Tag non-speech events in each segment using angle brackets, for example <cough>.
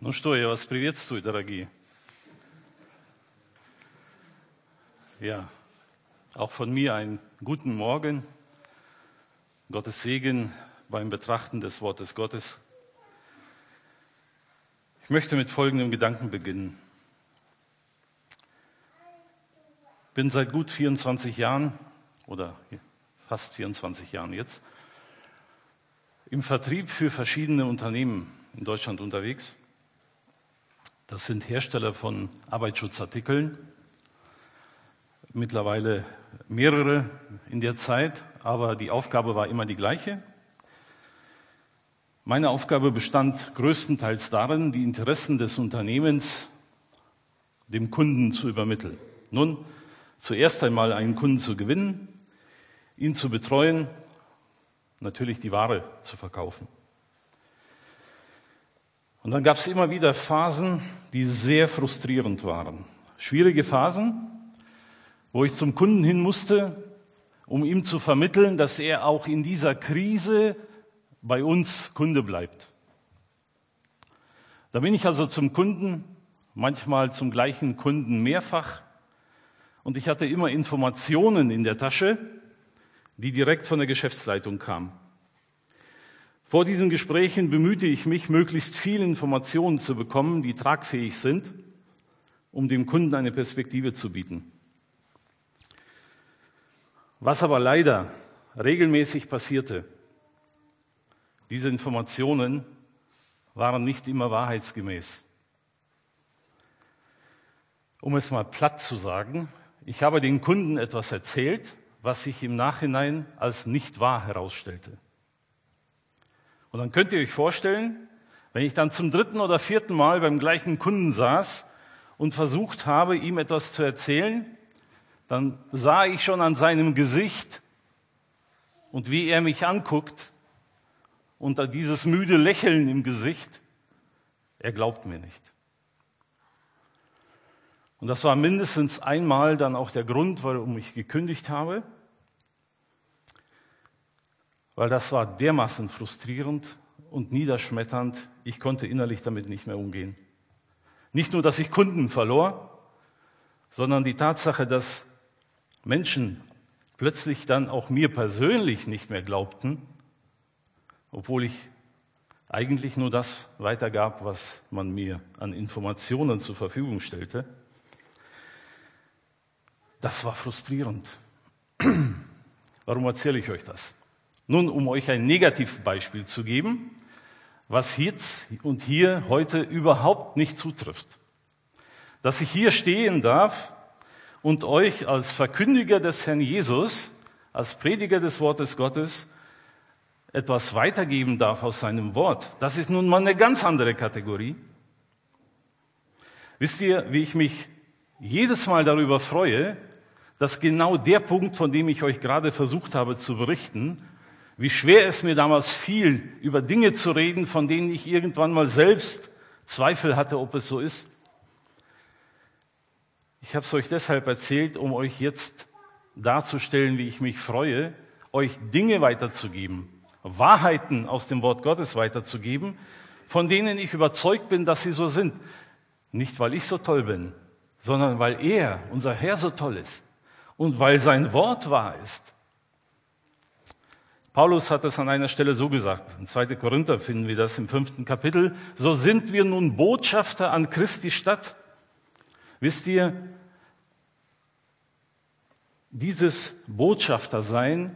Ну что, я вас приветствую, дорогие. Ja, auch von mir einen guten Morgen. Gottes Segen beim Betrachten des Wortes Gottes. Ich möchte mit folgendem Gedanken beginnen. Bin seit gut 24 Jahren oder fast 24 Jahren jetzt im Vertrieb für verschiedene Unternehmen in Deutschland unterwegs. das sind Hersteller von Arbeitsschutzartikeln, mittlerweile mehrere in der Zeit, aber die Aufgabe war immer die gleiche. Meine Aufgabe bestand größtenteils darin, die Interessen des Unternehmens dem Kunden zu übermitteln. Nun, zuerst einmal einen Kunden zu gewinnen, ihn zu betreuen, natürlich die Ware zu verkaufen. Und dann gab es immer wieder Phasen, die sehr frustrierend waren. Schwierige Phasen, wo ich zum Kunden hin musste, um ihm zu vermitteln, dass er auch in dieser Krise bei uns Kunde bleibt. Da bin ich also zum Kunden, manchmal zum gleichen Kunden mehrfach, und ich hatte immer Informationen in der Tasche, die direkt von der Geschäftsleitung kamen. Vor diesen Gesprächen bemühte ich mich, möglichst viele Informationen zu bekommen, die tragfähig sind, um dem Kunden eine Perspektive zu bieten. Was aber leider regelmäßig passierte, diese Informationen waren nicht immer wahrheitsgemäß. Um es mal platt zu sagen, ich habe den Kunden etwas erzählt, was sich im Nachhinein als nicht wahr herausstellte. Und dann könnt ihr euch vorstellen, wenn ich dann zum dritten oder vierten Mal beim gleichen Kunden saß und versucht habe, ihm etwas zu erzählen, dann sah ich schon an seinem Gesicht und wie er mich anguckt, unter dieses müde Lächeln im Gesicht, er glaubt mir nicht. Und das war mindestens einmal dann auch der Grund, warum ich gekündigt habe weil das war dermaßen frustrierend und niederschmetternd, ich konnte innerlich damit nicht mehr umgehen. Nicht nur, dass ich Kunden verlor, sondern die Tatsache, dass Menschen plötzlich dann auch mir persönlich nicht mehr glaubten, obwohl ich eigentlich nur das weitergab, was man mir an Informationen zur Verfügung stellte. Das war frustrierend. <clears throat> Warum erzähle ich euch das? Nun, um euch ein Negativbeispiel zu geben, was jetzt und hier heute überhaupt nicht zutrifft. Dass ich hier stehen darf und euch als Verkündiger des Herrn Jesus, als Prediger des Wortes Gottes, etwas weitergeben darf aus seinem Wort. Das ist nun mal eine ganz andere Kategorie. Wisst ihr, wie ich mich jedes Mal darüber freue, dass genau der Punkt, von dem ich euch gerade versucht habe zu berichten, wie schwer es mir damals fiel, über Dinge zu reden, von denen ich irgendwann mal selbst Zweifel hatte, ob es so ist. Ich habe es euch deshalb erzählt, um euch jetzt darzustellen, wie ich mich freue, euch Dinge weiterzugeben, Wahrheiten aus dem Wort Gottes weiterzugeben, von denen ich überzeugt bin, dass sie so sind. Nicht, weil ich so toll bin, sondern weil er, unser Herr, so toll ist und weil sein Wort wahr ist. Paulus hat es an einer Stelle so gesagt. In 2. Korinther finden wir das im fünften Kapitel. So sind wir nun Botschafter an Christi Stadt. Wisst ihr, dieses Botschaftersein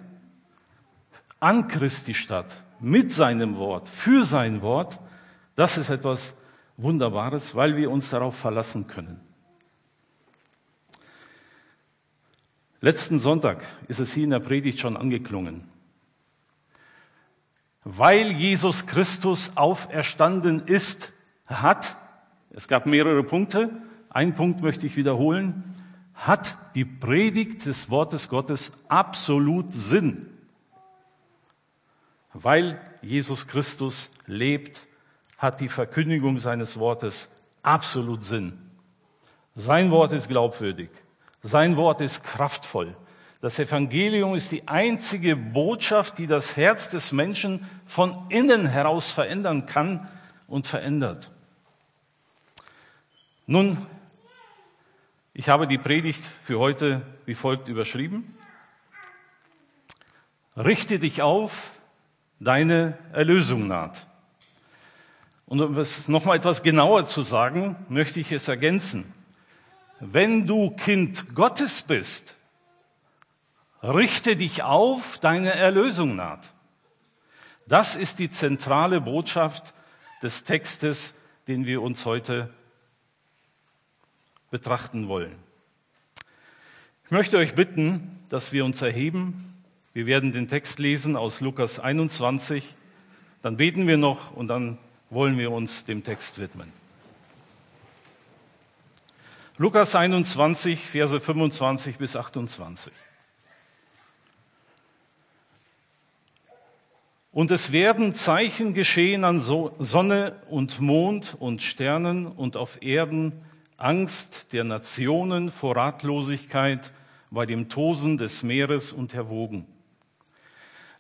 an Christi Stadt, mit seinem Wort, für sein Wort, das ist etwas Wunderbares, weil wir uns darauf verlassen können. Letzten Sonntag ist es hier in der Predigt schon angeklungen weil Jesus Christus auferstanden ist, hat, es gab mehrere Punkte, ein Punkt möchte ich wiederholen, hat die Predigt des Wortes Gottes absolut Sinn. Weil Jesus Christus lebt, hat die Verkündigung seines Wortes absolut Sinn. Sein Wort ist glaubwürdig. Sein Wort ist kraftvoll. Das Evangelium ist die einzige Botschaft, die das Herz des Menschen von innen heraus verändern kann und verändert. Nun, ich habe die Predigt für heute wie folgt überschrieben. Richte dich auf, deine Erlösung naht. Und um es nochmal etwas genauer zu sagen, möchte ich es ergänzen. Wenn du Kind Gottes bist, richte dich auf, deine Erlösung naht. Das ist die zentrale Botschaft des Textes, den wir uns heute betrachten wollen. Ich möchte euch bitten, dass wir uns erheben. Wir werden den Text lesen aus Lukas 21. Dann beten wir noch und dann wollen wir uns dem Text widmen. Lukas 21, Verse 25 bis 28. Und es werden Zeichen geschehen an Sonne und Mond und Sternen und auf Erden Angst der Nationen vor Ratlosigkeit bei dem Tosen des Meeres und der Wogen.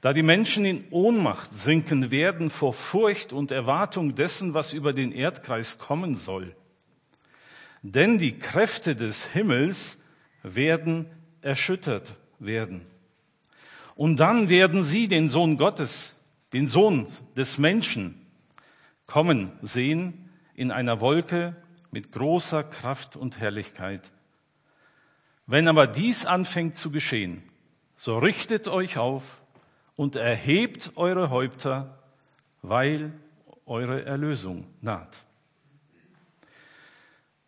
Da die Menschen in Ohnmacht sinken werden vor Furcht und Erwartung dessen, was über den Erdkreis kommen soll. Denn die Kräfte des Himmels werden erschüttert werden. Und dann werden sie den Sohn Gottes den Sohn des Menschen kommen sehen in einer Wolke mit großer Kraft und Herrlichkeit. Wenn aber dies anfängt zu geschehen, so richtet euch auf und erhebt eure Häupter, weil eure Erlösung naht.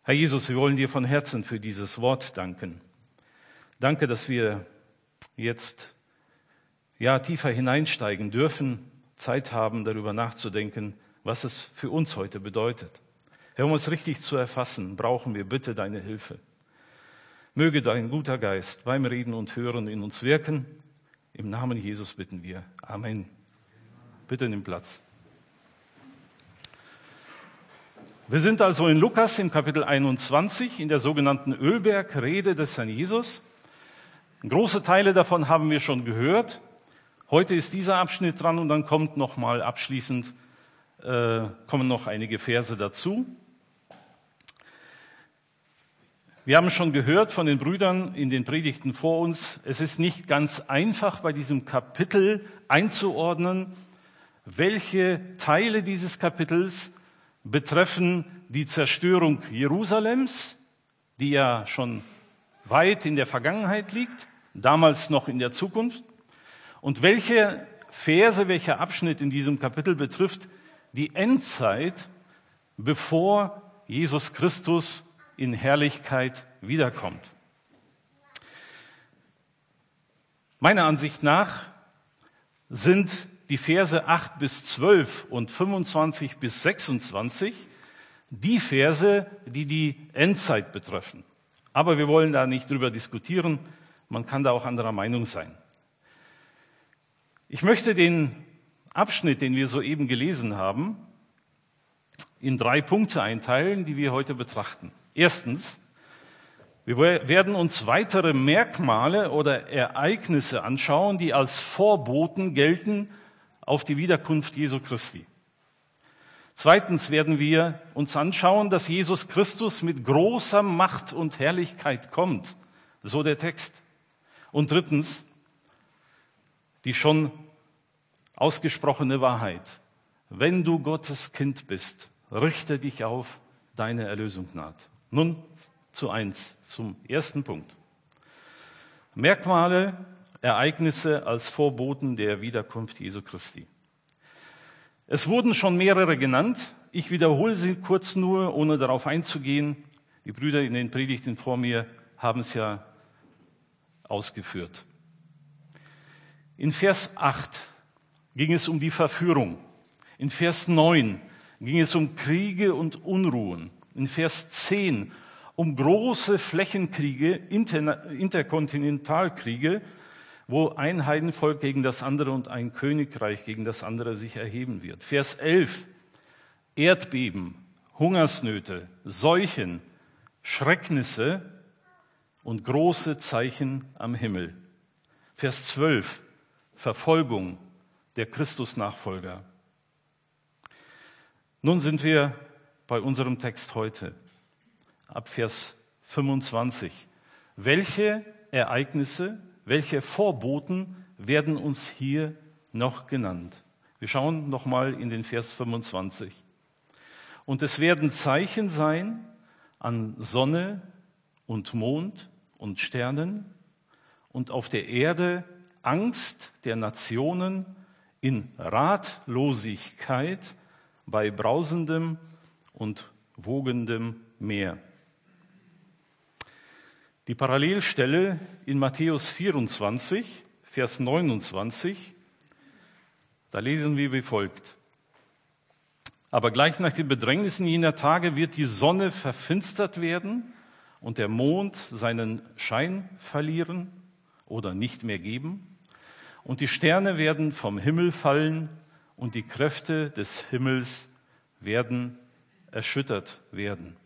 Herr Jesus, wir wollen dir von Herzen für dieses Wort danken. Danke, dass wir jetzt ja tiefer hineinsteigen dürfen Zeit haben, darüber nachzudenken, was es für uns heute bedeutet. Herr, um es richtig zu erfassen, brauchen wir bitte deine Hilfe. Möge dein guter Geist beim Reden und Hören in uns wirken. Im Namen Jesus bitten wir. Amen. Bitte nimm Platz. Wir sind also in Lukas im Kapitel 21 in der sogenannten Ölbergrede des Herrn Jesus. Große Teile davon haben wir schon gehört. Heute ist dieser Abschnitt dran und dann kommt noch mal abschließend äh, kommen noch einige Verse dazu. Wir haben schon gehört von den Brüdern in den Predigten vor uns, es ist nicht ganz einfach bei diesem Kapitel einzuordnen, welche Teile dieses Kapitels betreffen die Zerstörung Jerusalems, die ja schon weit in der Vergangenheit liegt, damals noch in der Zukunft, und welche Verse, welcher Abschnitt in diesem Kapitel betrifft die Endzeit, bevor Jesus Christus in Herrlichkeit wiederkommt. Meiner Ansicht nach sind die Verse 8 bis 12 und 25 bis 26 die Verse, die die Endzeit betreffen. Aber wir wollen da nicht drüber diskutieren. Man kann da auch anderer Meinung sein. Ich möchte den Abschnitt, den wir soeben gelesen haben, in drei Punkte einteilen, die wir heute betrachten. Erstens, wir werden uns weitere Merkmale oder Ereignisse anschauen, die als Vorboten gelten auf die Wiederkunft Jesu Christi. Zweitens werden wir uns anschauen, dass Jesus Christus mit großer Macht und Herrlichkeit kommt, so der Text. Und drittens die schon ausgesprochene Wahrheit. Wenn du Gottes Kind bist, richte dich auf, deine Erlösung naht. Nun zu eins, zum ersten Punkt. Merkmale, Ereignisse als Vorboten der Wiederkunft Jesu Christi. Es wurden schon mehrere genannt. Ich wiederhole sie kurz nur, ohne darauf einzugehen. Die Brüder in den Predigten vor mir haben es ja ausgeführt. In Vers 8 ging es um die Verführung. In Vers 9 ging es um Kriege und Unruhen. In Vers 10 um große Flächenkriege, Inter Interkontinentalkriege, wo ein Heidenvolk gegen das andere und ein Königreich gegen das andere sich erheben wird. Vers 11 Erdbeben, Hungersnöte, Seuchen, Schrecknisse und große Zeichen am Himmel. Vers 12 Verfolgung der Christusnachfolger. Nun sind wir bei unserem Text heute. ab Vers 25. Welche Ereignisse, welche Vorboten werden uns hier noch genannt? Wir schauen nochmal in den Vers 25. Und es werden Zeichen sein an Sonne und Mond und Sternen und auf der Erde Angst der Nationen in Ratlosigkeit bei brausendem und wogendem Meer. Die Parallelstelle in Matthäus 24, Vers 29, da lesen wir wie folgt. Aber gleich nach den Bedrängnissen jener Tage wird die Sonne verfinstert werden und der Mond seinen Schein verlieren oder nicht mehr geben. Und die Sterne werden vom Himmel fallen und die Kräfte des Himmels werden erschüttert werden.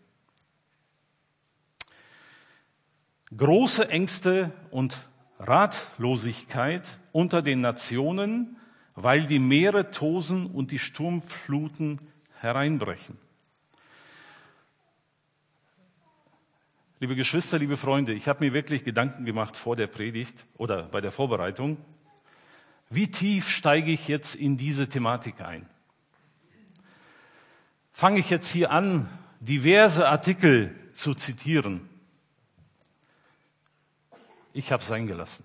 Große Ängste und Ratlosigkeit unter den Nationen, weil die Meere tosen und die Sturmfluten hereinbrechen. Liebe Geschwister, liebe Freunde, ich habe mir wirklich Gedanken gemacht vor der Predigt oder bei der Vorbereitung. Wie tief steige ich jetzt in diese Thematik ein? Fange ich jetzt hier an, diverse Artikel zu zitieren? Ich habe es eingelassen.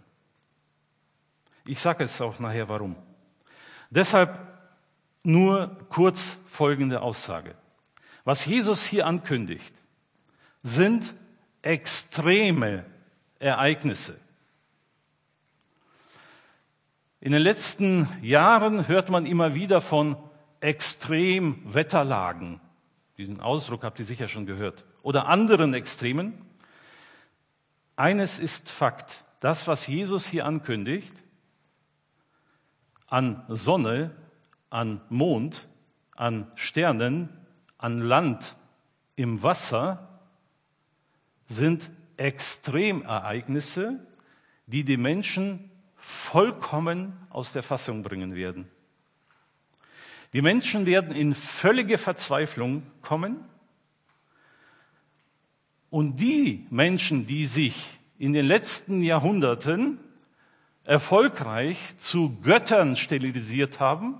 Ich sage es auch nachher warum. Deshalb nur kurz folgende Aussage. Was Jesus hier ankündigt, sind extreme Ereignisse. In den letzten Jahren hört man immer wieder von Extremwetterlagen. Diesen Ausdruck habt ihr sicher schon gehört. Oder anderen Extremen. Eines ist Fakt. Das, was Jesus hier ankündigt, an Sonne, an Mond, an Sternen, an Land, im Wasser, sind Extremereignisse, die die Menschen vollkommen aus der Fassung bringen werden. Die Menschen werden in völlige Verzweiflung kommen. Und die Menschen, die sich in den letzten Jahrhunderten erfolgreich zu Göttern sterilisiert haben,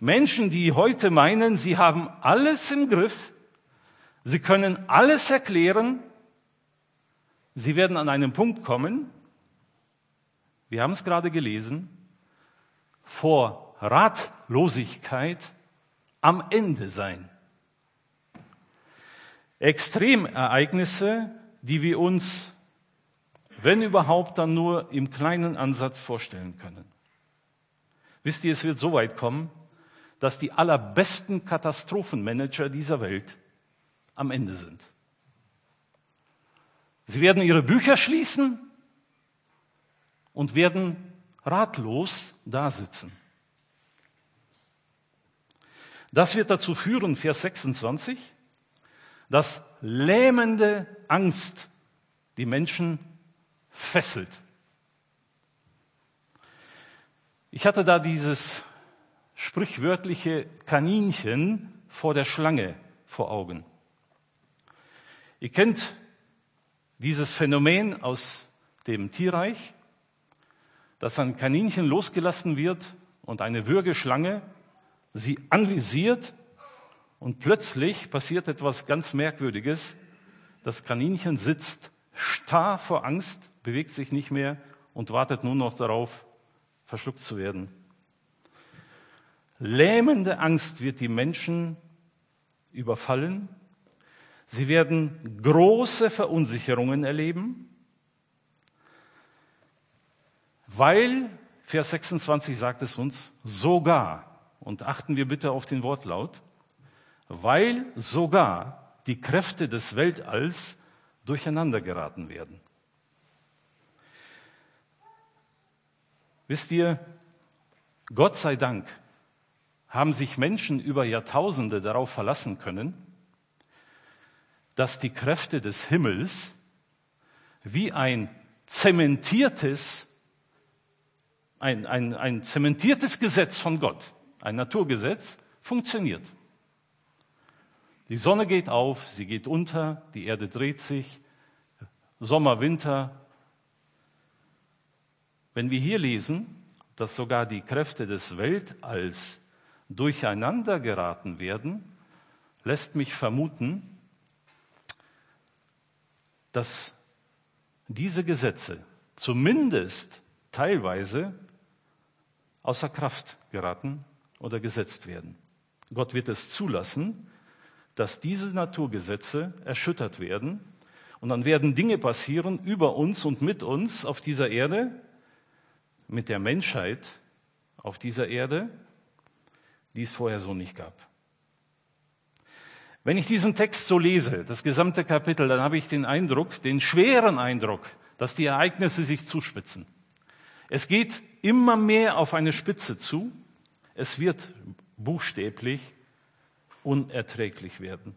Menschen, die heute meinen, sie haben alles im Griff, Sie können alles erklären. Sie werden an einen Punkt kommen, wir haben es gerade gelesen, vor Ratlosigkeit am Ende sein. Extremereignisse, die wir uns, wenn überhaupt, dann nur im kleinen Ansatz vorstellen können. Wisst ihr, es wird so weit kommen, dass die allerbesten Katastrophenmanager dieser Welt am Ende sind. Sie werden ihre Bücher schließen und werden ratlos dasitzen. Das wird dazu führen, Vers 26, dass lähmende Angst die Menschen fesselt. Ich hatte da dieses sprichwörtliche Kaninchen vor der Schlange vor Augen. Ihr kennt dieses Phänomen aus dem Tierreich, dass ein Kaninchen losgelassen wird und eine Würgeschlange sie anvisiert und plötzlich passiert etwas ganz Merkwürdiges. Das Kaninchen sitzt starr vor Angst, bewegt sich nicht mehr und wartet nur noch darauf, verschluckt zu werden. Lähmende Angst wird die Menschen überfallen Sie werden große Verunsicherungen erleben, weil, Vers 26 sagt es uns, sogar, und achten wir bitte auf den Wortlaut, weil sogar die Kräfte des Weltalls durcheinander geraten werden. Wisst ihr, Gott sei Dank haben sich Menschen über Jahrtausende darauf verlassen können, dass die Kräfte des Himmels wie ein zementiertes, ein, ein, ein zementiertes Gesetz von Gott, ein Naturgesetz, funktioniert. Die Sonne geht auf, sie geht unter, die Erde dreht sich, Sommer, Winter. Wenn wir hier lesen, dass sogar die Kräfte des Weltalls durcheinander geraten werden, lässt mich vermuten, dass diese Gesetze zumindest teilweise außer Kraft geraten oder gesetzt werden. Gott wird es zulassen, dass diese Naturgesetze erschüttert werden und dann werden Dinge passieren über uns und mit uns auf dieser Erde, mit der Menschheit auf dieser Erde, die es vorher so nicht gab. Wenn ich diesen Text so lese, das gesamte Kapitel, dann habe ich den Eindruck, den schweren Eindruck, dass die Ereignisse sich zuspitzen. Es geht immer mehr auf eine Spitze zu. Es wird buchstäblich unerträglich werden.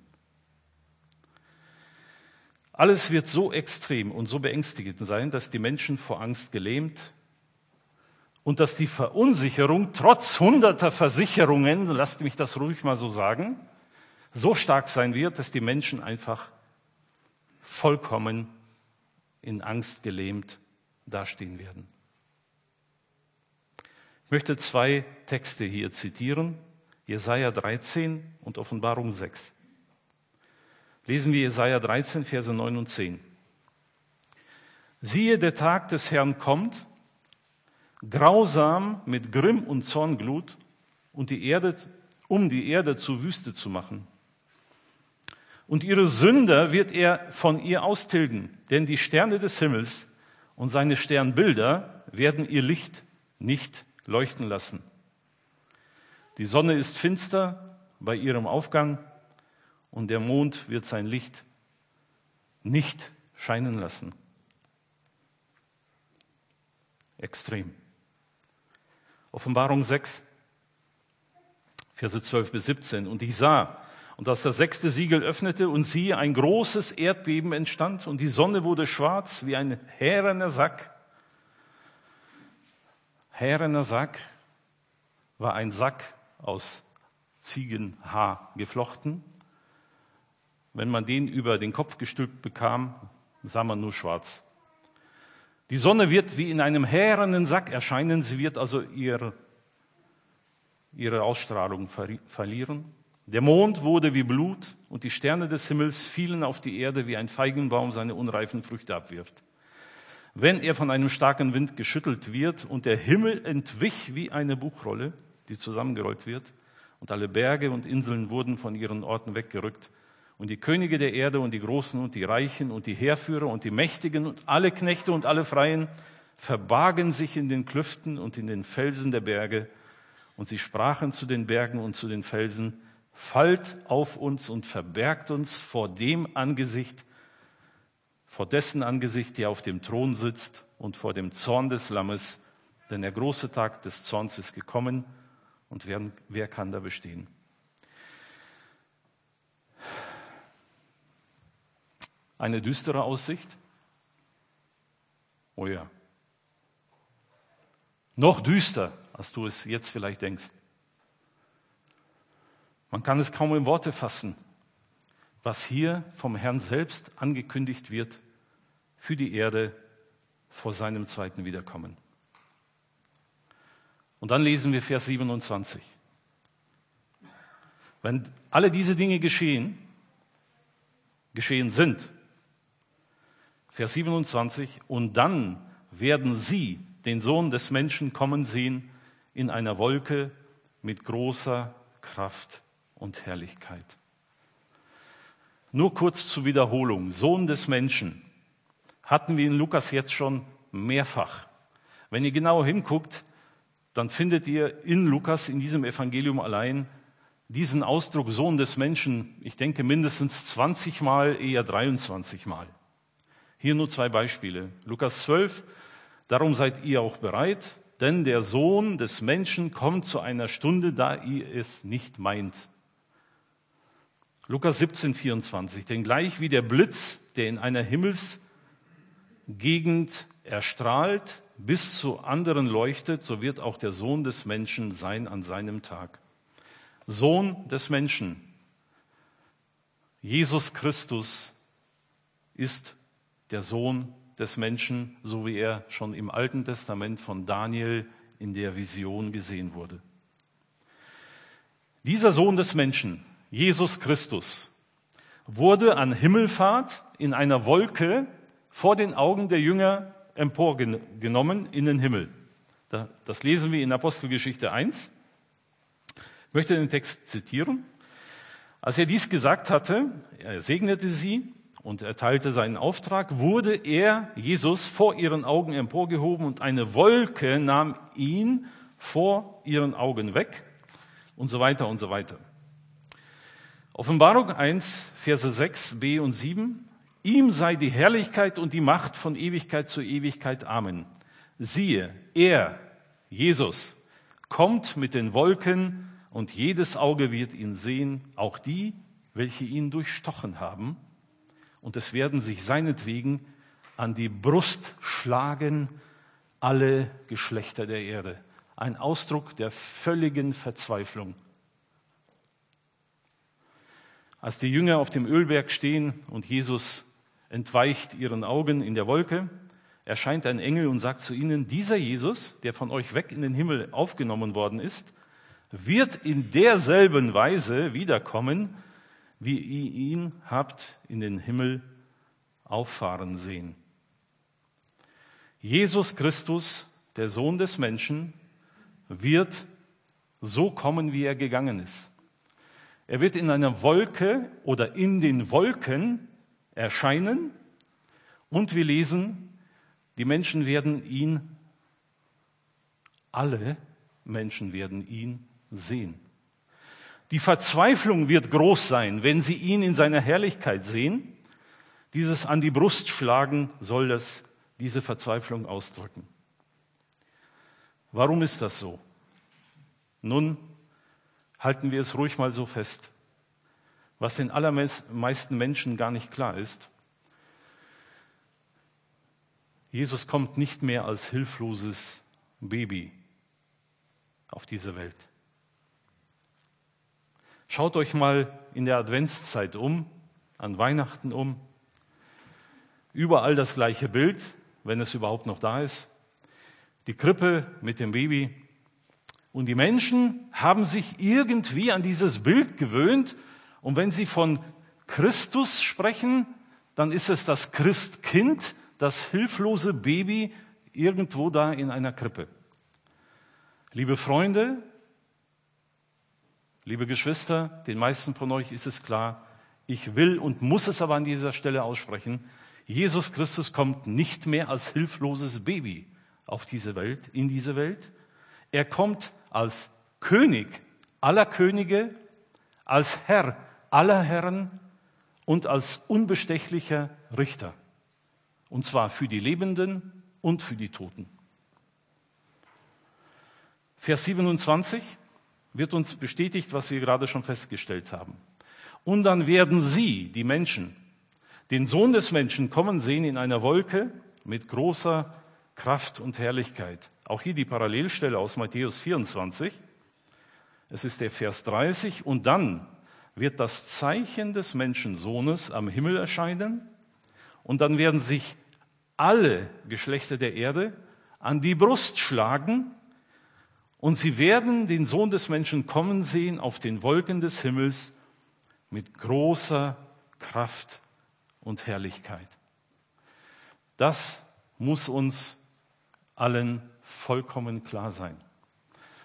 Alles wird so extrem und so beängstigend sein, dass die Menschen vor Angst gelähmt und dass die Verunsicherung trotz hunderter Versicherungen, lasst mich das ruhig mal so sagen, so stark sein wird, dass die Menschen einfach vollkommen in Angst gelähmt dastehen werden. Ich möchte zwei Texte hier zitieren, Jesaja 13 und Offenbarung 6. Lesen wir Jesaja 13, Verse 9 und 10. Siehe, der Tag des Herrn kommt, grausam mit Grimm und Zornglut, und die Erde, um die Erde zur Wüste zu machen. Und ihre Sünder wird er von ihr austilgen, denn die Sterne des Himmels und seine Sternbilder werden ihr Licht nicht leuchten lassen. Die Sonne ist finster bei ihrem Aufgang und der Mond wird sein Licht nicht scheinen lassen. Extrem. Offenbarung 6, Verse 12 bis 17. Und ich sah, und als das sechste Siegel öffnete und siehe, ein großes Erdbeben entstand und die Sonne wurde schwarz wie ein härener Sack Härener Sack war ein Sack aus Ziegenhaar geflochten. Wenn man den über den Kopf gestülpt bekam, sah man nur schwarz. Die Sonne wird wie in einem härenen Sack erscheinen, sie wird also ihre, ihre Ausstrahlung verlieren. Der Mond wurde wie Blut und die Sterne des Himmels fielen auf die Erde, wie ein Feigenbaum seine unreifen Früchte abwirft wenn er von einem starken Wind geschüttelt wird und der Himmel entwich wie eine Buchrolle, die zusammengerollt wird, und alle Berge und Inseln wurden von ihren Orten weggerückt, und die Könige der Erde und die Großen und die Reichen und die Heerführer und die Mächtigen und alle Knechte und alle Freien verbargen sich in den Klüften und in den Felsen der Berge, und sie sprachen zu den Bergen und zu den Felsen, fallt auf uns und verbergt uns vor dem Angesicht vor dessen Angesicht der auf dem Thron sitzt und vor dem Zorn des Lammes, denn der große Tag des Zorns ist gekommen und wer, wer kann da bestehen? Eine düstere Aussicht? Oh ja. Noch düster, als du es jetzt vielleicht denkst. Man kann es kaum in Worte fassen, was hier vom Herrn selbst angekündigt wird für die Erde vor seinem zweiten Wiederkommen. Und dann lesen wir Vers 27. Wenn alle diese Dinge geschehen, geschehen sind, Vers 27, und dann werden sie den Sohn des Menschen kommen sehen in einer Wolke mit großer Kraft und Herrlichkeit. Nur kurz zur Wiederholung. Sohn des Menschen hatten wir in Lukas jetzt schon mehrfach. Wenn ihr genauer hinguckt, dann findet ihr in Lukas, in diesem Evangelium allein, diesen Ausdruck Sohn des Menschen, ich denke mindestens 20 Mal, eher 23 Mal. Hier nur zwei Beispiele. Lukas 12, darum seid ihr auch bereit, denn der Sohn des Menschen kommt zu einer Stunde, da ihr es nicht meint. Lukas 17, 24, denn gleich wie der Blitz, der in einer Himmels Gegend erstrahlt, bis zu anderen leuchtet, so wird auch der Sohn des Menschen sein an seinem Tag. Sohn des Menschen. Jesus Christus ist der Sohn des Menschen, so wie er schon im Alten Testament von Daniel in der Vision gesehen wurde. Dieser Sohn des Menschen, Jesus Christus, wurde an Himmelfahrt in einer Wolke vor den Augen der Jünger emporgenommen in den Himmel. Das lesen wir in Apostelgeschichte 1. Ich möchte den Text zitieren. Als er dies gesagt hatte, er segnete sie und erteilte seinen Auftrag, wurde er, Jesus, vor ihren Augen emporgehoben und eine Wolke nahm ihn vor ihren Augen weg und so weiter und so weiter. Offenbarung 1, Verse 6, B und 7. Ihm sei die Herrlichkeit und die Macht von Ewigkeit zu Ewigkeit. Amen. Siehe, er, Jesus, kommt mit den Wolken und jedes Auge wird ihn sehen, auch die, welche ihn durchstochen haben. Und es werden sich seinetwegen an die Brust schlagen alle Geschlechter der Erde ein Ausdruck der völligen Verzweiflung. Als die Jünger auf dem Ölberg stehen und Jesus entweicht ihren Augen in der Wolke, erscheint ein Engel und sagt zu ihnen, dieser Jesus, der von euch weg in den Himmel aufgenommen worden ist, wird in derselben Weise wiederkommen, wie ihr ihn habt in den Himmel auffahren sehen. Jesus Christus, der Sohn des Menschen, wird so kommen, wie er gegangen ist. Er wird in einer Wolke oder in den Wolken erscheinen und wir lesen, die Menschen werden ihn, alle Menschen werden ihn sehen. Die Verzweiflung wird groß sein, wenn sie ihn in seiner Herrlichkeit sehen. Dieses an die Brust schlagen soll das, diese Verzweiflung ausdrücken. Warum ist das so? Nun halten wir es ruhig mal so fest. Was den allermeisten Menschen gar nicht klar ist, Jesus kommt nicht mehr als hilfloses Baby auf diese Welt. Schaut euch mal in der Adventszeit um, an Weihnachten um. Überall das gleiche Bild, wenn es überhaupt noch da ist die Krippe mit dem Baby. Und die Menschen haben sich irgendwie an dieses Bild gewöhnt. Und wenn sie von Christus sprechen, dann ist es das Christkind, das hilflose Baby irgendwo da in einer Krippe. Liebe Freunde, liebe Geschwister, den meisten von euch ist es klar, ich will und muss es aber an dieser Stelle aussprechen, Jesus Christus kommt nicht mehr als hilfloses Baby auf diese Welt, in diese Welt. Er kommt als König aller Könige, als Herr aller Herren und als unbestechlicher Richter. Und zwar für die Lebenden und für die Toten. Vers 27 wird uns bestätigt, was wir gerade schon festgestellt haben. Und dann werden sie, die Menschen, den Sohn des Menschen kommen sehen in einer Wolke mit großer Kraft und Herrlichkeit. Auch hier die Parallelstelle aus Matthäus 24. Es ist der Vers 30. Und dann wird das Zeichen des Menschensohnes am Himmel erscheinen. Und dann werden sich alle Geschlechter der Erde an die Brust schlagen. Und sie werden den Sohn des Menschen kommen sehen auf den Wolken des Himmels mit großer Kraft und Herrlichkeit. Das muss uns allen vollkommen klar sein.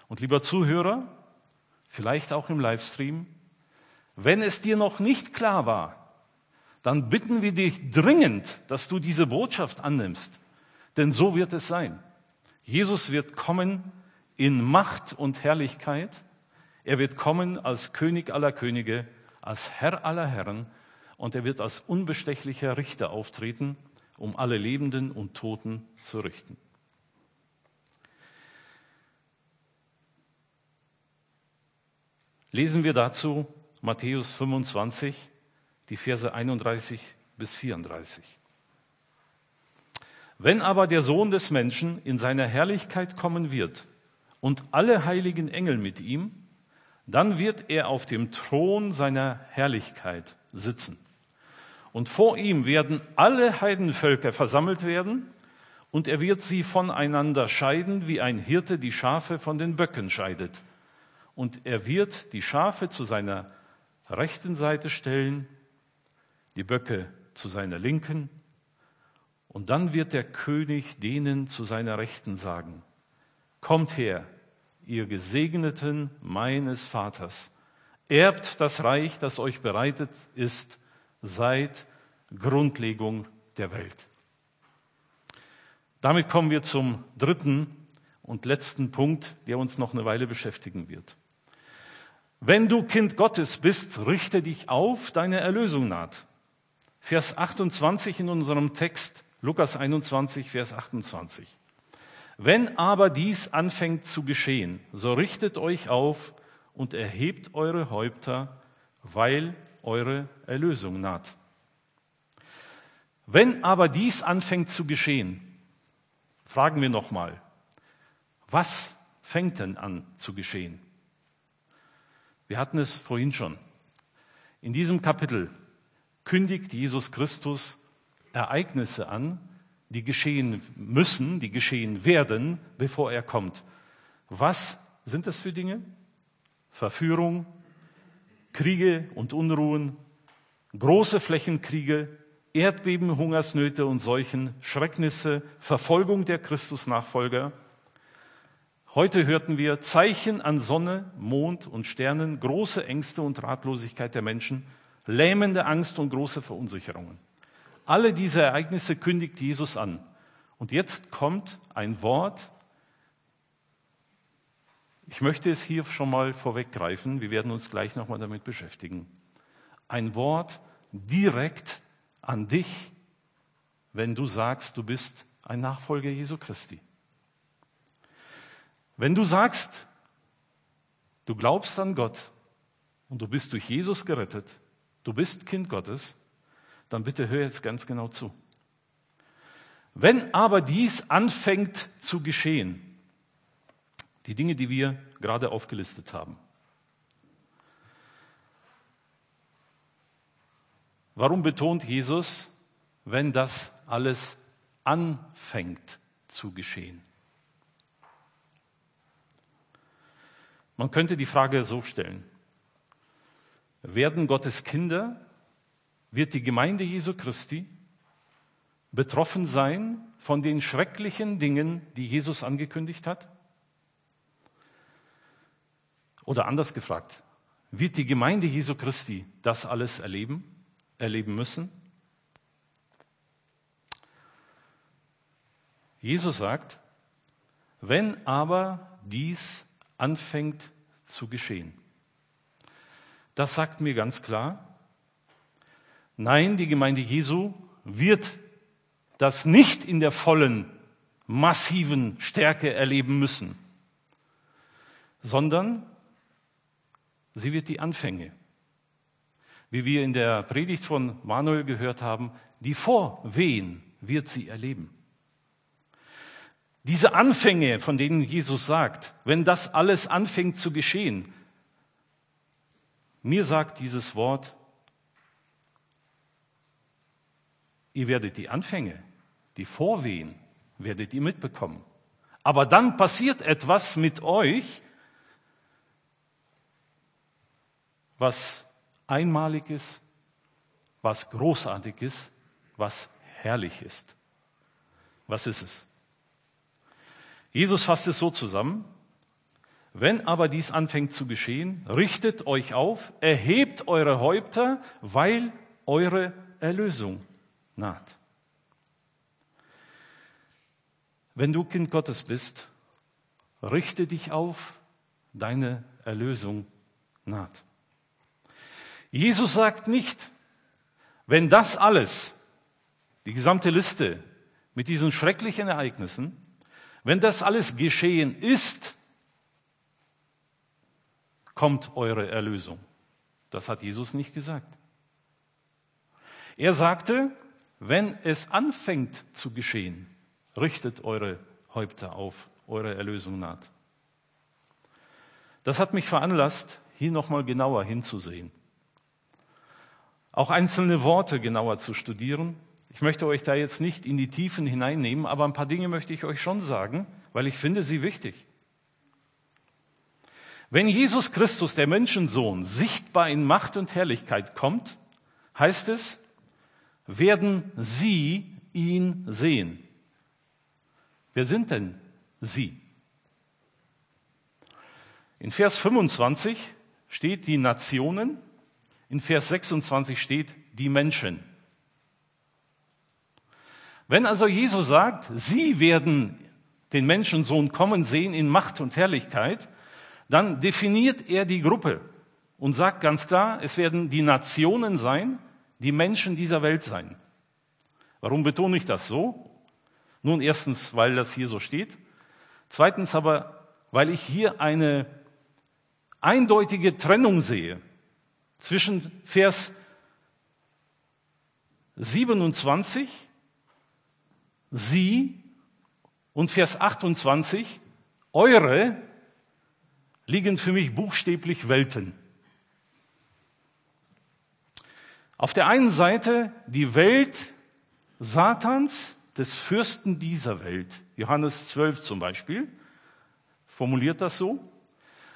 Und lieber Zuhörer, vielleicht auch im Livestream, wenn es dir noch nicht klar war, dann bitten wir dich dringend, dass du diese Botschaft annimmst. Denn so wird es sein. Jesus wird kommen in Macht und Herrlichkeit. Er wird kommen als König aller Könige, als Herr aller Herren und er wird als unbestechlicher Richter auftreten, um alle Lebenden und Toten zu richten. lesen wir dazu Matthäus 25, die Verse 31 bis 34. Wenn aber der Sohn des Menschen in seiner Herrlichkeit kommen wird und alle heiligen Engel mit ihm, Dann wird er auf dem Thron seiner Herrlichkeit sitzen. Und vor ihm werden alle Heidenvölker versammelt werden, und er wird sie voneinander scheiden, wie ein Hirte die Schafe von den Böcken scheidet. Und er wird die Schafe zu seiner rechten Seite stellen, die Böcke zu seiner linken. Und dann wird der König denen zu seiner Rechten sagen, Kommt her, ihr Gesegneten meines Vaters, erbt das Reich, das euch bereitet ist seit Grundlegung der Welt. Damit kommen wir zum dritten und letzten Punkt, der uns noch eine Weile beschäftigen wird. Wenn du Kind Gottes bist, richte dich auf, deine Erlösung naht. Vers 28 in unserem Text, Lukas 21, Vers 28. Wenn aber dies anfängt zu geschehen, so richtet euch auf und erhebt eure Häupter, weil eure Erlösung naht. Wenn aber dies anfängt zu geschehen, fragen wir nochmal, was fängt denn an zu geschehen? Wir hatten es vorhin schon. In diesem Kapitel kündigt Jesus Christus Ereignisse an, die geschehen müssen, die geschehen werden, bevor er kommt. Was sind das für Dinge? Verführung, Kriege und Unruhen, große Flächenkriege, Erdbeben, Hungersnöte und Seuchen, Schrecknisse, Verfolgung der Christusnachfolger. Heute hörten wir Zeichen an Sonne, Mond und Sternen, große Ängste und Ratlosigkeit der Menschen, lähmende Angst und große Verunsicherungen. Alle diese Ereignisse kündigt Jesus an. Und jetzt kommt ein Wort. Ich möchte es hier schon mal vorweggreifen. Wir werden uns gleich nochmal damit beschäftigen. Ein Wort direkt an dich, wenn du sagst, du bist ein Nachfolger Jesu Christi. Wenn du sagst, du glaubst an Gott und du bist durch Jesus gerettet, du bist Kind Gottes, dann bitte hör jetzt ganz genau zu. Wenn aber dies anfängt zu geschehen, die Dinge, die wir gerade aufgelistet haben, Warum betont Jesus, wenn das alles anfängt zu geschehen? Man könnte die Frage so stellen. Werden Gottes Kinder, wird die Gemeinde Jesu Christi betroffen sein von den schrecklichen Dingen, die Jesus angekündigt hat? Oder anders gefragt, wird die Gemeinde Jesu Christi das alles erleben? erleben müssen? Jesus sagt, wenn aber dies anfängt zu geschehen. Das sagt mir ganz klar, nein, die Gemeinde Jesu wird das nicht in der vollen, massiven Stärke erleben müssen, sondern sie wird die Anfänge wie wir in der Predigt von Manuel gehört haben, die Vorwehen wird sie erleben. Diese Anfänge, von denen Jesus sagt, wenn das alles anfängt zu geschehen, mir sagt dieses Wort, ihr werdet die Anfänge, die Vorwehen, werdet ihr mitbekommen. Aber dann passiert etwas mit euch, was Einmaliges, was Großartiges, was herrlich ist. Was ist es? Jesus fasst es so zusammen. Wenn aber dies anfängt zu geschehen, richtet euch auf, erhebt eure Häupter, weil eure Erlösung naht. Wenn du Kind Gottes bist, richte dich auf, deine Erlösung naht. Jesus sagt nicht, wenn das alles, die gesamte Liste mit diesen schrecklichen Ereignissen, wenn das alles geschehen ist, kommt eure Erlösung. Das hat Jesus nicht gesagt. Er sagte, wenn es anfängt zu geschehen, richtet eure Häupter auf, eure Erlösung naht. Das hat mich veranlasst, hier nochmal genauer hinzusehen. Auch einzelne Worte genauer zu studieren. Ich möchte euch da jetzt nicht in die Tiefen hineinnehmen, aber ein paar Dinge möchte ich euch schon sagen, weil ich finde sie wichtig. Wenn Jesus Christus, der Menschensohn, sichtbar in Macht und Herrlichkeit kommt, heißt es, werden sie ihn sehen. Wer sind denn sie? In Vers 25 steht die Nationen, in Vers 26 steht die Menschen. Wenn also Jesus sagt, sie werden den Menschensohn kommen sehen in Macht und Herrlichkeit, dann definiert er die Gruppe und sagt ganz klar, es werden die Nationen sein, die Menschen dieser Welt sein. Warum betone ich das so? Nun, erstens, weil das hier so steht. Zweitens aber, weil ich hier eine eindeutige Trennung sehe zwischen Vers 27, Sie und Vers 28, eure liegen für mich buchstäblich Welten. Auf der einen Seite die Welt Satans, des Fürsten dieser Welt. Johannes 12 zum Beispiel formuliert das so.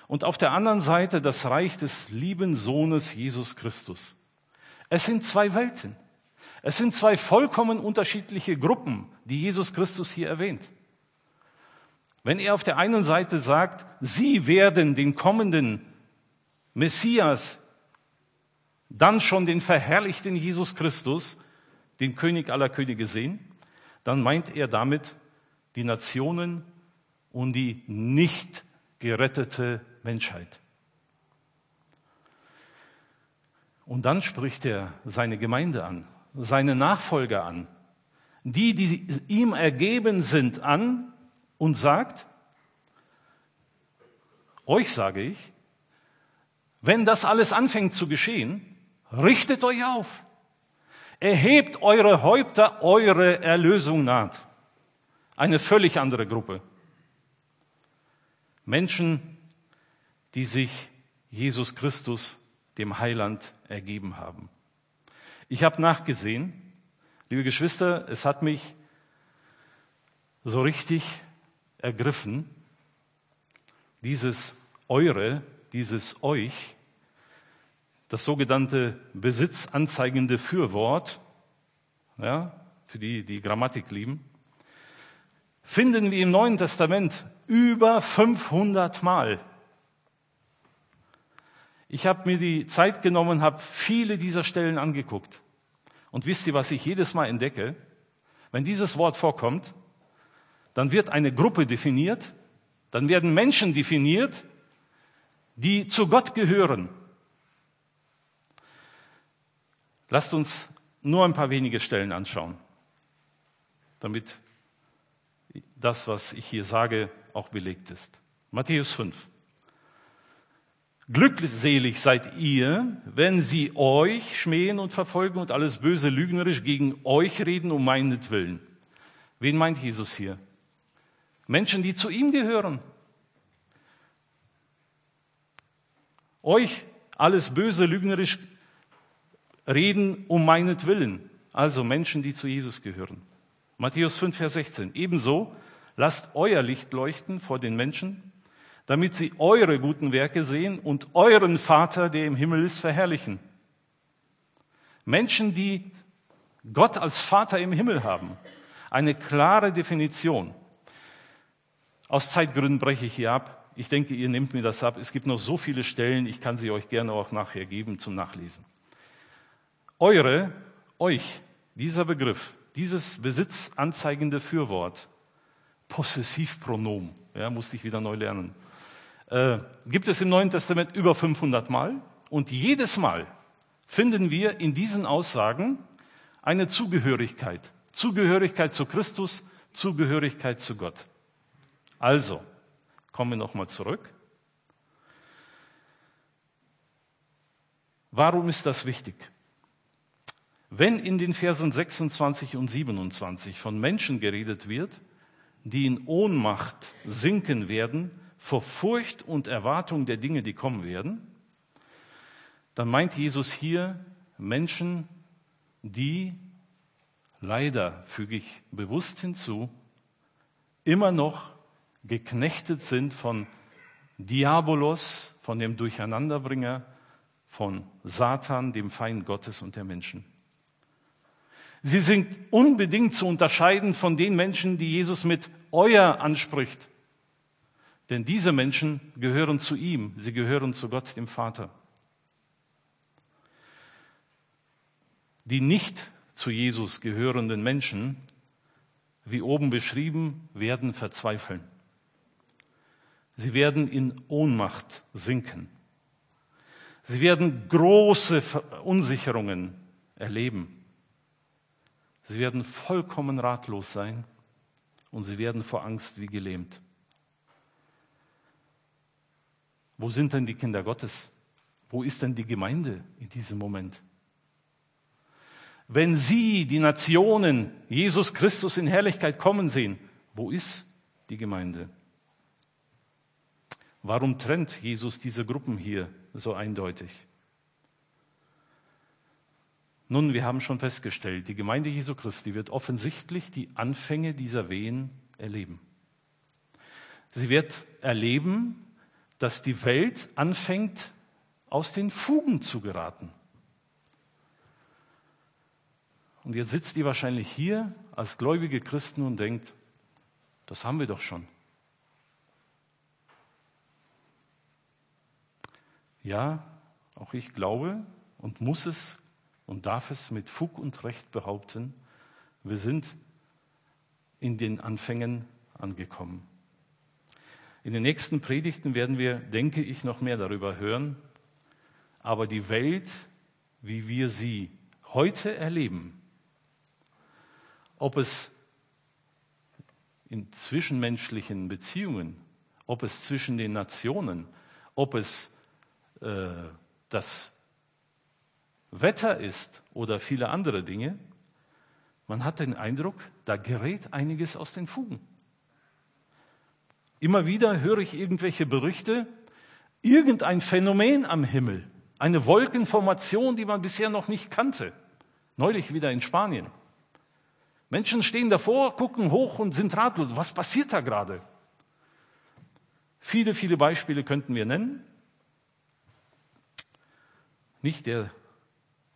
Und auf der anderen Seite das Reich des lieben Sohnes Jesus Christus. Es sind zwei Welten. Es sind zwei vollkommen unterschiedliche Gruppen, die Jesus Christus hier erwähnt. Wenn er auf der einen Seite sagt, sie werden den kommenden Messias, dann schon den verherrlichten Jesus Christus, den König aller Könige sehen, dann meint er damit die Nationen und die nicht gerettete Menschheit. Und dann spricht er seine Gemeinde an, seine Nachfolger an, die, die ihm ergeben sind, an und sagt, euch sage ich, wenn das alles anfängt zu geschehen, richtet euch auf. Erhebt eure Häupter, eure Erlösung naht. Eine völlig andere Gruppe. Menschen, die sich Jesus Christus, dem Heiland, ergeben haben. Ich habe nachgesehen, liebe Geschwister, es hat mich so richtig ergriffen, dieses eure, dieses euch, das sogenannte besitzanzeigende Fürwort, ja, für die, die Grammatik lieben, finden wir im Neuen Testament über 500 Mal. Ich habe mir die Zeit genommen, habe viele dieser Stellen angeguckt. Und wisst ihr, was ich jedes Mal entdecke? Wenn dieses Wort vorkommt, dann wird eine Gruppe definiert, dann werden Menschen definiert, die zu Gott gehören. Lasst uns nur ein paar wenige Stellen anschauen, damit das, was ich hier sage, auch belegt ist. Matthäus 5. Glückselig seid ihr, wenn sie euch schmähen und verfolgen und alles böse lügnerisch gegen euch reden um meinetwillen. Wen meint Jesus hier? Menschen, die zu ihm gehören. Euch alles böse, lügnerisch reden um meinetwillen. Also Menschen, die zu Jesus gehören. Matthäus 5, Vers 16. Ebenso lasst euer Licht leuchten vor den Menschen, damit sie eure guten Werke sehen und euren Vater, der im Himmel ist, verherrlichen. Menschen, die Gott als Vater im Himmel haben. Eine klare Definition. Aus Zeitgründen breche ich hier ab. Ich denke, ihr nehmt mir das ab. Es gibt noch so viele Stellen, ich kann sie euch gerne auch nachher geben zum Nachlesen. Eure, euch, dieser Begriff, dieses besitzanzeigende Fürwort, Possessivpronomen, ja, musste ich wieder neu lernen, äh, gibt es im Neuen Testament über 500 Mal. Und jedes Mal finden wir in diesen Aussagen eine Zugehörigkeit. Zugehörigkeit zu Christus, Zugehörigkeit zu Gott. Also, kommen wir nochmal zurück. Warum ist das wichtig? Wenn in den Versen 26 und 27 von Menschen geredet wird, die in Ohnmacht sinken werden vor Furcht und Erwartung der Dinge, die kommen werden, dann meint Jesus hier Menschen, die leider, füge ich bewusst hinzu, immer noch geknechtet sind von Diabolos, von dem Durcheinanderbringer, von Satan, dem Feind Gottes und der Menschen. Sie sind unbedingt zu unterscheiden von den Menschen, die Jesus mit euer anspricht. Denn diese Menschen gehören zu ihm, sie gehören zu Gott, dem Vater. Die nicht zu Jesus gehörenden Menschen, wie oben beschrieben, werden verzweifeln. Sie werden in Ohnmacht sinken. Sie werden große Verunsicherungen erleben. Sie werden vollkommen ratlos sein und sie werden vor Angst wie gelähmt. Wo sind denn die Kinder Gottes? Wo ist denn die Gemeinde in diesem Moment? Wenn Sie, die Nationen, Jesus Christus in Herrlichkeit kommen sehen, wo ist die Gemeinde? Warum trennt Jesus diese Gruppen hier so eindeutig? Nun, wir haben schon festgestellt, die Gemeinde Jesu Christi wird offensichtlich die Anfänge dieser Wehen erleben. Sie wird erleben, dass die Welt anfängt, aus den Fugen zu geraten. Und jetzt sitzt ihr wahrscheinlich hier als gläubige Christen und denkt, das haben wir doch schon. Ja, auch ich glaube und muss es und darf es mit Fug und Recht behaupten, wir sind in den Anfängen angekommen. In den nächsten Predigten werden wir, denke ich, noch mehr darüber hören. Aber die Welt, wie wir sie heute erleben, ob es in zwischenmenschlichen Beziehungen, ob es zwischen den Nationen, ob es äh, das Wetter ist oder viele andere Dinge, man hat den Eindruck, da gerät einiges aus den Fugen. Immer wieder höre ich irgendwelche Berichte, irgendein Phänomen am Himmel, eine Wolkenformation, die man bisher noch nicht kannte. Neulich wieder in Spanien. Menschen stehen davor, gucken hoch und sind ratlos. Was passiert da gerade? Viele, viele Beispiele könnten wir nennen. Nicht der,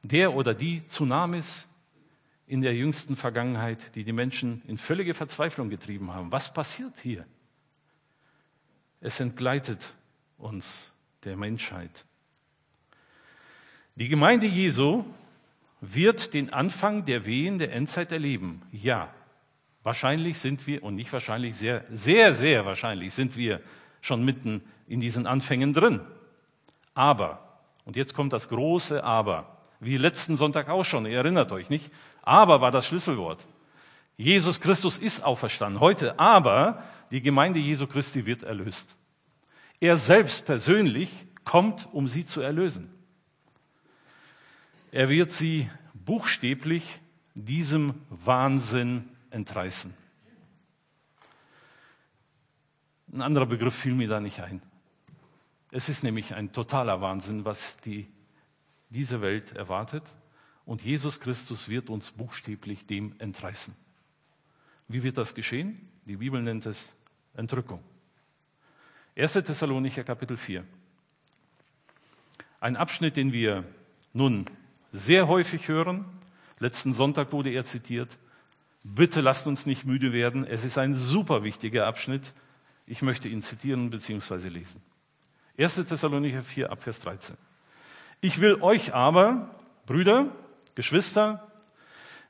der oder die Tsunamis in der jüngsten Vergangenheit, die die Menschen in völlige Verzweiflung getrieben haben. Was passiert hier? Es entgleitet uns der Menschheit. Die Gemeinde Jesu wird den Anfang der Wehen der Endzeit erleben. Ja, wahrscheinlich sind wir, und nicht wahrscheinlich, sehr, sehr, sehr wahrscheinlich sind wir schon mitten in diesen Anfängen drin. Aber und jetzt kommt das große Aber. Wie letzten Sonntag auch schon, ihr erinnert euch nicht? Aber war das Schlüsselwort. Jesus Christus ist auferstanden heute, aber die Gemeinde Jesu Christi wird erlöst. Er selbst persönlich kommt, um sie zu erlösen. Er wird sie buchstäblich diesem Wahnsinn entreißen. Ein anderer Begriff fiel mir da nicht ein. Es ist nämlich ein totaler Wahnsinn, was die, diese Welt erwartet. Und Jesus Christus wird uns buchstäblich dem entreißen. Wie wird das geschehen? Die Bibel nennt es Entrückung. 1. Thessalonicher Kapitel 4. Ein Abschnitt, den wir nun sehr häufig hören. Letzten Sonntag wurde er zitiert. Bitte lasst uns nicht müde werden. Es ist ein super wichtiger Abschnitt. Ich möchte ihn zitieren bzw. lesen. 1. Thessalonicher 4 Abvers 13. Ich will euch aber, Brüder, Geschwister,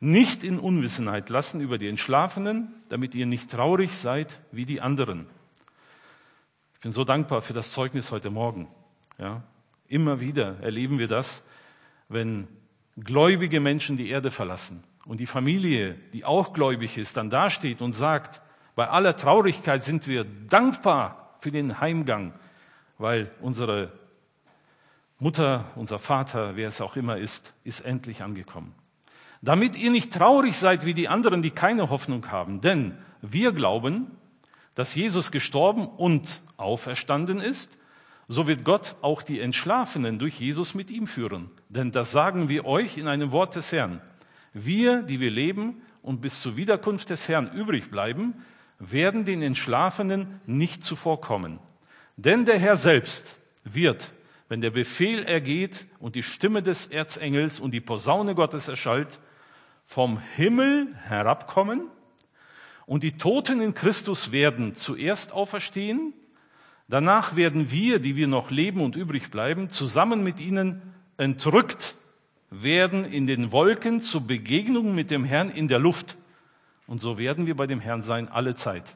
nicht in Unwissenheit lassen über die Entschlafenen, damit ihr nicht traurig seid wie die anderen. Ich bin so dankbar für das Zeugnis heute Morgen. Ja, immer wieder erleben wir das, wenn gläubige Menschen die Erde verlassen und die Familie, die auch gläubig ist, dann dasteht und sagt, bei aller Traurigkeit sind wir dankbar für den Heimgang, weil unsere Mutter, unser Vater, wer es auch immer ist, ist endlich angekommen. Damit ihr nicht traurig seid wie die anderen, die keine Hoffnung haben, denn wir glauben, dass Jesus gestorben und auferstanden ist, so wird Gott auch die Entschlafenen durch Jesus mit ihm führen. Denn das sagen wir euch in einem Wort des Herrn. Wir, die wir leben und bis zur Wiederkunft des Herrn übrig bleiben, werden den Entschlafenen nicht zuvorkommen. Denn der Herr selbst wird, wenn der Befehl ergeht und die Stimme des Erzengels und die Posaune Gottes erschallt, vom Himmel herabkommen und die Toten in Christus werden zuerst auferstehen. Danach werden wir, die wir noch leben und übrig bleiben, zusammen mit ihnen entrückt werden in den Wolken zur Begegnung mit dem Herrn in der Luft. Und so werden wir bei dem Herrn sein alle Zeit.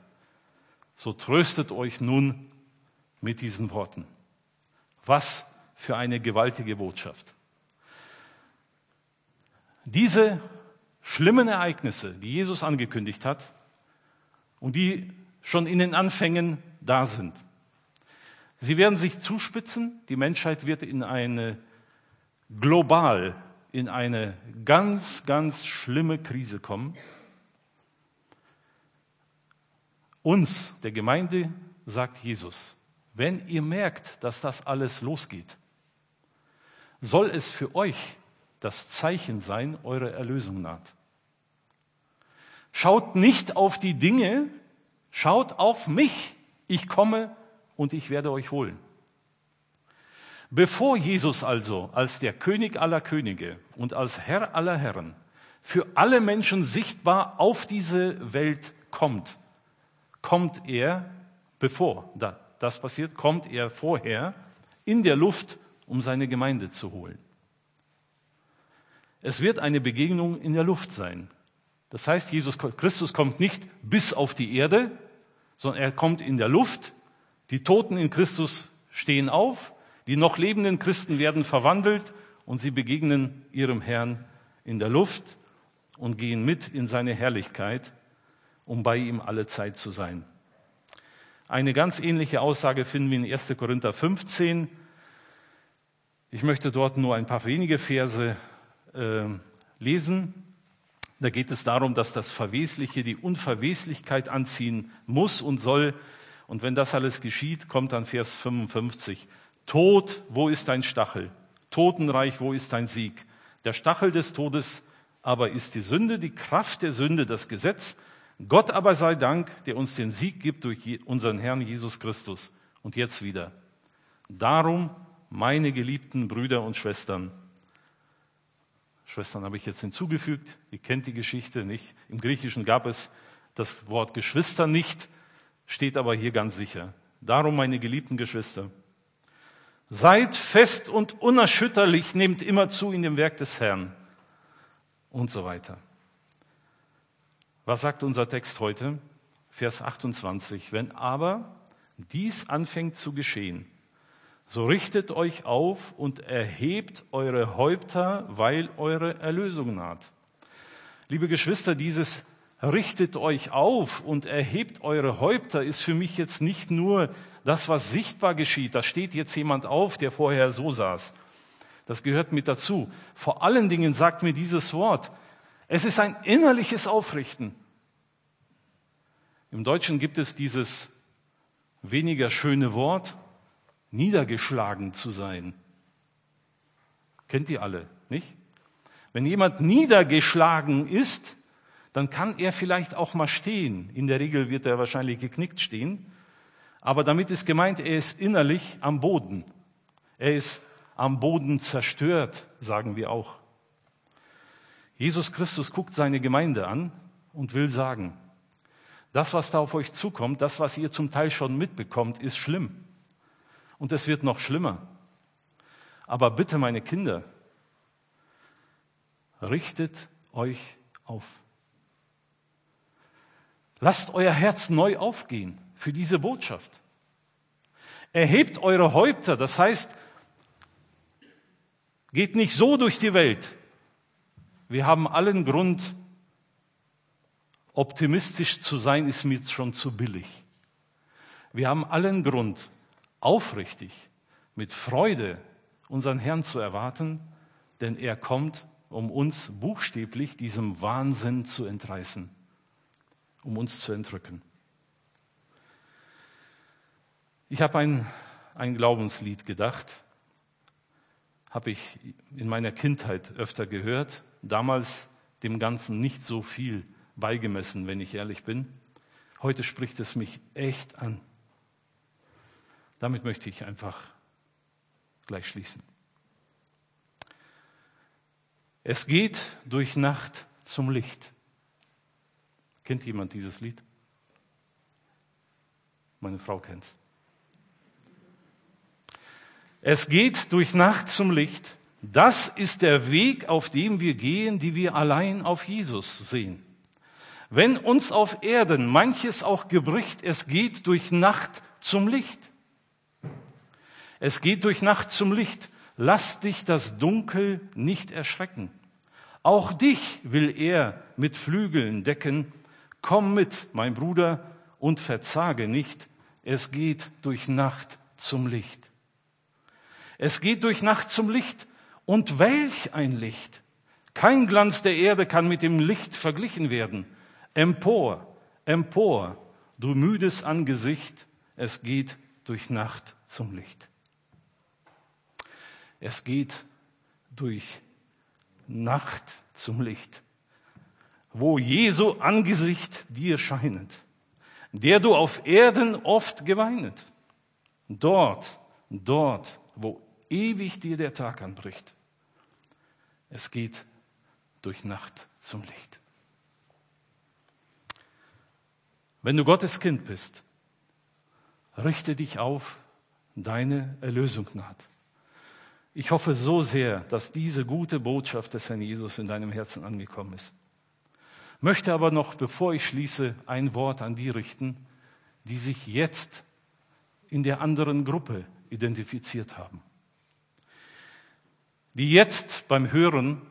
So tröstet euch nun mit diesen Worten. Was für eine gewaltige Botschaft. Diese schlimmen Ereignisse, die Jesus angekündigt hat und die schon in den Anfängen da sind, sie werden sich zuspitzen. Die Menschheit wird in eine global in eine ganz, ganz schlimme Krise kommen. Uns, der Gemeinde, sagt Jesus, wenn ihr merkt, dass das alles losgeht, soll es für euch das Zeichen sein, eure Erlösung naht. Schaut nicht auf die Dinge, schaut auf mich. Ich komme und ich werde euch holen. Bevor Jesus also als der König aller Könige und als Herr aller Herren für alle Menschen sichtbar auf diese Welt kommt, kommt er, bevor das passiert, kommt er vorher in der Luft, um seine Gemeinde zu holen. Es wird eine Begegnung in der Luft sein. Das heißt, Jesus Christus kommt nicht bis auf die Erde, sondern er kommt in der Luft. Die Toten in Christus stehen auf die noch lebenden Christen werden verwandelt und sie begegnen ihrem Herrn in der Luft und gehen mit in seine Herrlichkeit, um bei ihm alle Zeit zu sein. Eine ganz ähnliche Aussage finden wir in 1. Korinther 15. Ich möchte dort nur ein paar wenige Verse äh, lesen. Da geht es darum, dass das Verwesliche die Unverweslichkeit anziehen muss und soll. Und wenn das alles geschieht, kommt dann Vers 55. Tod, wo ist dein Stachel? Totenreich, wo ist dein Sieg? Der Stachel des Todes aber ist die Sünde, die Kraft der Sünde, das Gesetz. Gott aber sei Dank, der uns den Sieg gibt durch unseren Herrn Jesus Christus. Und jetzt wieder. Darum, meine geliebten Brüder und Schwestern, Schwestern habe ich jetzt hinzugefügt, ihr kennt die Geschichte nicht. Im Griechischen gab es das Wort Geschwister nicht, steht aber hier ganz sicher. Darum, meine geliebten Geschwister, Seid fest und unerschütterlich, nehmt immer zu in dem Werk des Herrn und so weiter. Was sagt unser Text heute? Vers 28. Wenn aber dies anfängt zu geschehen, so richtet euch auf und erhebt eure Häupter, weil eure Erlösung naht. Liebe Geschwister, dieses richtet euch auf und erhebt eure Häupter ist für mich jetzt nicht nur das, was sichtbar geschieht. Da steht jetzt jemand auf, der vorher so saß. Das gehört mit dazu. Vor allen Dingen sagt mir dieses Wort, es ist ein innerliches Aufrichten. Im Deutschen gibt es dieses weniger schöne Wort, niedergeschlagen zu sein. Kennt ihr alle, nicht? Wenn jemand niedergeschlagen ist, dann kann er vielleicht auch mal stehen. In der Regel wird er wahrscheinlich geknickt stehen. Aber damit ist gemeint, er ist innerlich am Boden. Er ist am Boden zerstört, sagen wir auch. Jesus Christus guckt seine Gemeinde an und will sagen, das, was da auf euch zukommt, das, was ihr zum Teil schon mitbekommt, ist schlimm. Und es wird noch schlimmer. Aber bitte, meine Kinder, richtet euch auf. Lasst euer Herz neu aufgehen für diese Botschaft. Erhebt eure Häupter, das heißt, geht nicht so durch die Welt. Wir haben allen Grund, optimistisch zu sein, ist mir schon zu billig. Wir haben allen Grund, aufrichtig, mit Freude unseren Herrn zu erwarten, denn er kommt, um uns buchstäblich diesem Wahnsinn zu entreißen um uns zu entrücken. Ich habe ein ein Glaubenslied gedacht, habe ich in meiner Kindheit öfter gehört, damals dem Ganzen nicht so viel beigemessen, wenn ich ehrlich bin. Heute spricht es mich echt an. Damit möchte ich einfach gleich schließen. Es geht durch Nacht zum Licht. Kennt jemand dieses Lied? Meine Frau kennt's. Es geht durch Nacht zum Licht. Das ist der Weg, auf dem wir gehen, die wir allein auf Jesus sehen. Wenn uns auf Erden manches auch gebricht, es geht durch Nacht zum Licht. Es geht durch Nacht zum Licht. Lass dich das Dunkel nicht erschrecken. Auch dich will er mit Flügeln decken. Komm mit, mein Bruder, und verzage nicht. Es geht durch Nacht zum Licht. Es geht durch Nacht zum Licht. Und welch ein Licht! Kein Glanz der Erde kann mit dem Licht verglichen werden. Empor, empor, du müdes Angesicht, es geht durch Nacht zum Licht. Es geht durch Nacht zum Licht, wo Jesu Angesicht dir scheinet, der du auf Erden oft geweinet. Dort, dort, wo ewig dir der Tag anbricht. Es geht durch Nacht zum Licht. Wenn du Gottes Kind bist, richte dich auf, deine Erlösung naht. Ich hoffe so sehr, dass diese gute Botschaft des Herrn Jesus in deinem Herzen angekommen ist. Möchte aber noch, bevor ich schließe, ein Wort an die richten, die sich jetzt in der anderen Gruppe identifiziert haben. Die jetzt beim Hören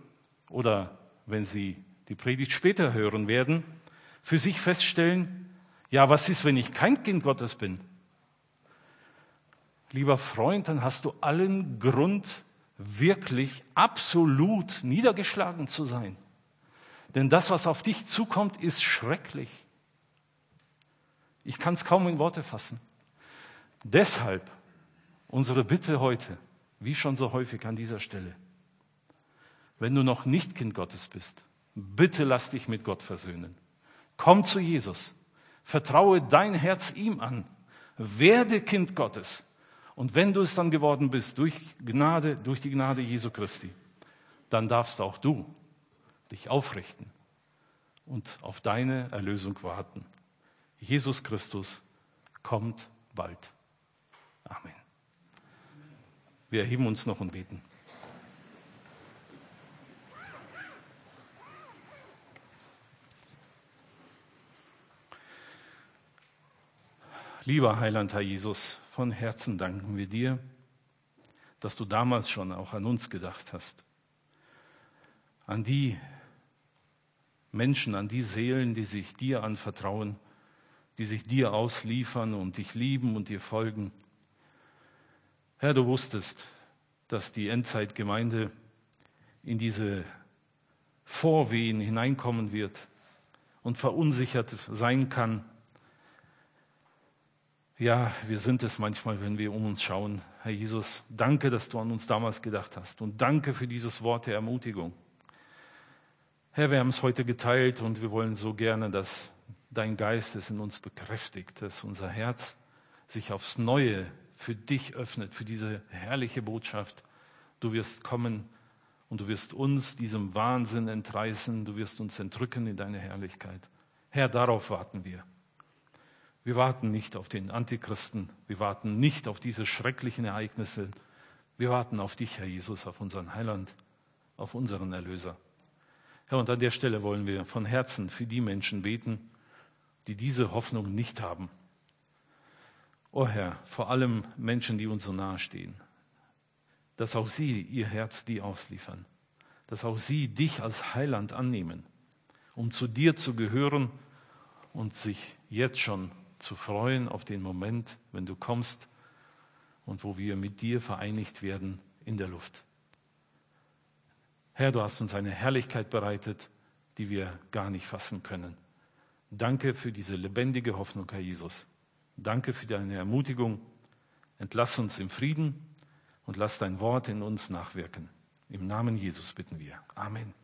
oder wenn sie die Predigt später hören werden, für sich feststellen, ja, was ist, wenn ich kein Kind Gottes bin? Lieber Freund, dann hast du allen Grund, wirklich absolut niedergeschlagen zu sein. Denn das, was auf dich zukommt, ist schrecklich. Ich kann es kaum in Worte fassen. Deshalb unsere Bitte heute, wie schon so häufig an dieser Stelle. Wenn du noch nicht Kind Gottes bist, bitte lass dich mit Gott versöhnen. Komm zu Jesus. Vertraue dein Herz ihm an. Werde Kind Gottes. Und wenn du es dann geworden bist, durch Gnade, durch die Gnade Jesu Christi, dann darfst auch du dich aufrichten und auf deine Erlösung warten. Jesus Christus kommt bald. Amen. Wir erheben uns noch und beten. Lieber Heiland Herr Jesus, von Herzen danken wir dir, dass du damals schon auch an uns gedacht hast. An die Menschen, an die Seelen, die sich dir anvertrauen, die sich dir ausliefern und dich lieben und dir folgen. Herr, du wusstest, dass die Endzeitgemeinde in diese Vorwehen hineinkommen wird und verunsichert sein kann ja, wir sind es manchmal, wenn wir um uns schauen. Herr Jesus, danke, dass du an uns damals gedacht hast und danke für dieses Wort der Ermutigung. Herr, wir haben es heute geteilt und wir wollen so gerne, dass dein Geist es in uns bekräftigt, dass unser Herz sich aufs Neue für dich öffnet, für diese herrliche Botschaft. Du wirst kommen und du wirst uns diesem Wahnsinn entreißen, du wirst uns entrücken in deine Herrlichkeit. Herr, darauf warten wir. Wir warten nicht auf den Antichristen. Wir warten nicht auf diese schrecklichen Ereignisse. Wir warten auf dich, Herr Jesus, auf unseren Heiland, auf unseren Erlöser. Herr, und an der Stelle wollen wir von Herzen für die Menschen beten, die diese Hoffnung nicht haben. O oh Herr, vor allem Menschen, die uns so nahe stehen, dass auch sie ihr Herz dir ausliefern, dass auch sie dich als Heiland annehmen, um zu dir zu gehören und sich jetzt schon zu freuen auf den Moment, wenn du kommst und wo wir mit dir vereinigt werden in der Luft. Herr, du hast uns eine Herrlichkeit bereitet, die wir gar nicht fassen können. Danke für diese lebendige Hoffnung, Herr Jesus. Danke für deine Ermutigung. Entlass uns im Frieden und lass dein Wort in uns nachwirken. Im Namen Jesus bitten wir. Amen.